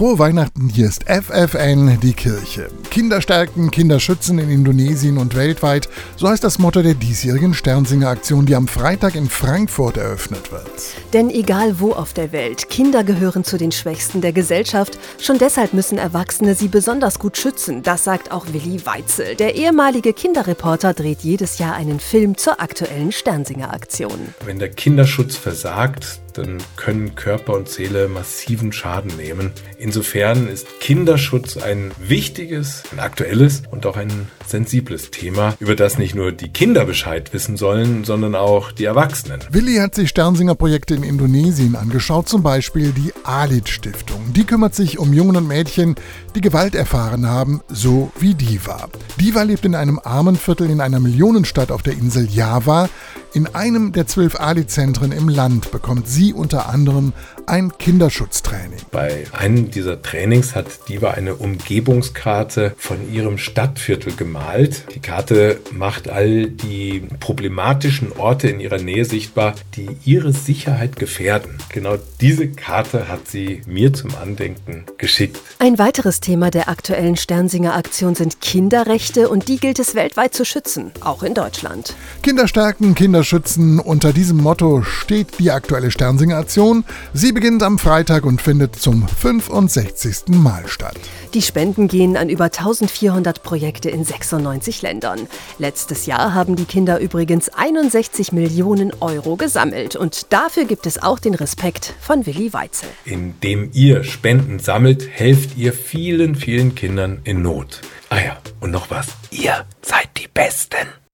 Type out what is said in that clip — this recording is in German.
Frohe Weihnachten, hier ist FFN, die Kirche. Kinder stärken, Kinder schützen in Indonesien und weltweit, so heißt das Motto der diesjährigen Sternsinger-Aktion, die am Freitag in Frankfurt eröffnet wird. Denn egal wo auf der Welt, Kinder gehören zu den Schwächsten der Gesellschaft. Schon deshalb müssen Erwachsene sie besonders gut schützen. Das sagt auch Willi Weitzel. Der ehemalige Kinderreporter dreht jedes Jahr einen Film zur aktuellen Sternsinger-Aktion. Wenn der Kinderschutz versagt, dann können Körper und Seele massiven Schaden nehmen. Insofern ist Kinderschutz ein wichtiges, ein aktuelles und auch ein sensibles Thema, über das nicht nur die Kinder Bescheid wissen sollen, sondern auch die Erwachsenen. Willi hat sich Sternsinger-Projekte in Indonesien angeschaut, zum Beispiel die Alit-Stiftung. Die kümmert sich um Jungen und Mädchen, die Gewalt erfahren haben, so wie Diva. Diva lebt in einem armen Viertel in einer Millionenstadt auf der Insel Java. In einem der zwölf Ali-Zentren im Land bekommt sie unter anderem ein Kinderschutztraining. Bei einem dieser Trainings hat Diva eine Umgebungskarte von ihrem Stadtviertel gemalt. Die Karte macht all die problematischen Orte in ihrer Nähe sichtbar, die ihre Sicherheit gefährden. Genau diese Karte hat sie mir zum Andenken geschickt. Ein weiteres Thema der aktuellen Sternsinger-Aktion sind Kinderrechte und die gilt es weltweit zu schützen, auch in Deutschland. Kinder stärken, Kinder schützen. Unter diesem Motto steht die aktuelle Sternsinger-Aktion. Sie beginnt am Freitag und findet zum 65. Mal statt. Die Spenden gehen an über 1400 Projekte in 96 Ländern. Letztes Jahr haben die Kinder übrigens 61 Millionen Euro gesammelt. Und dafür gibt es auch den Respekt von Willi Weitzel. Indem ihr Spenden sammelt, helft ihr vielen, vielen Kindern in Not. Ah ja, und noch was. Ihr seid die Besten.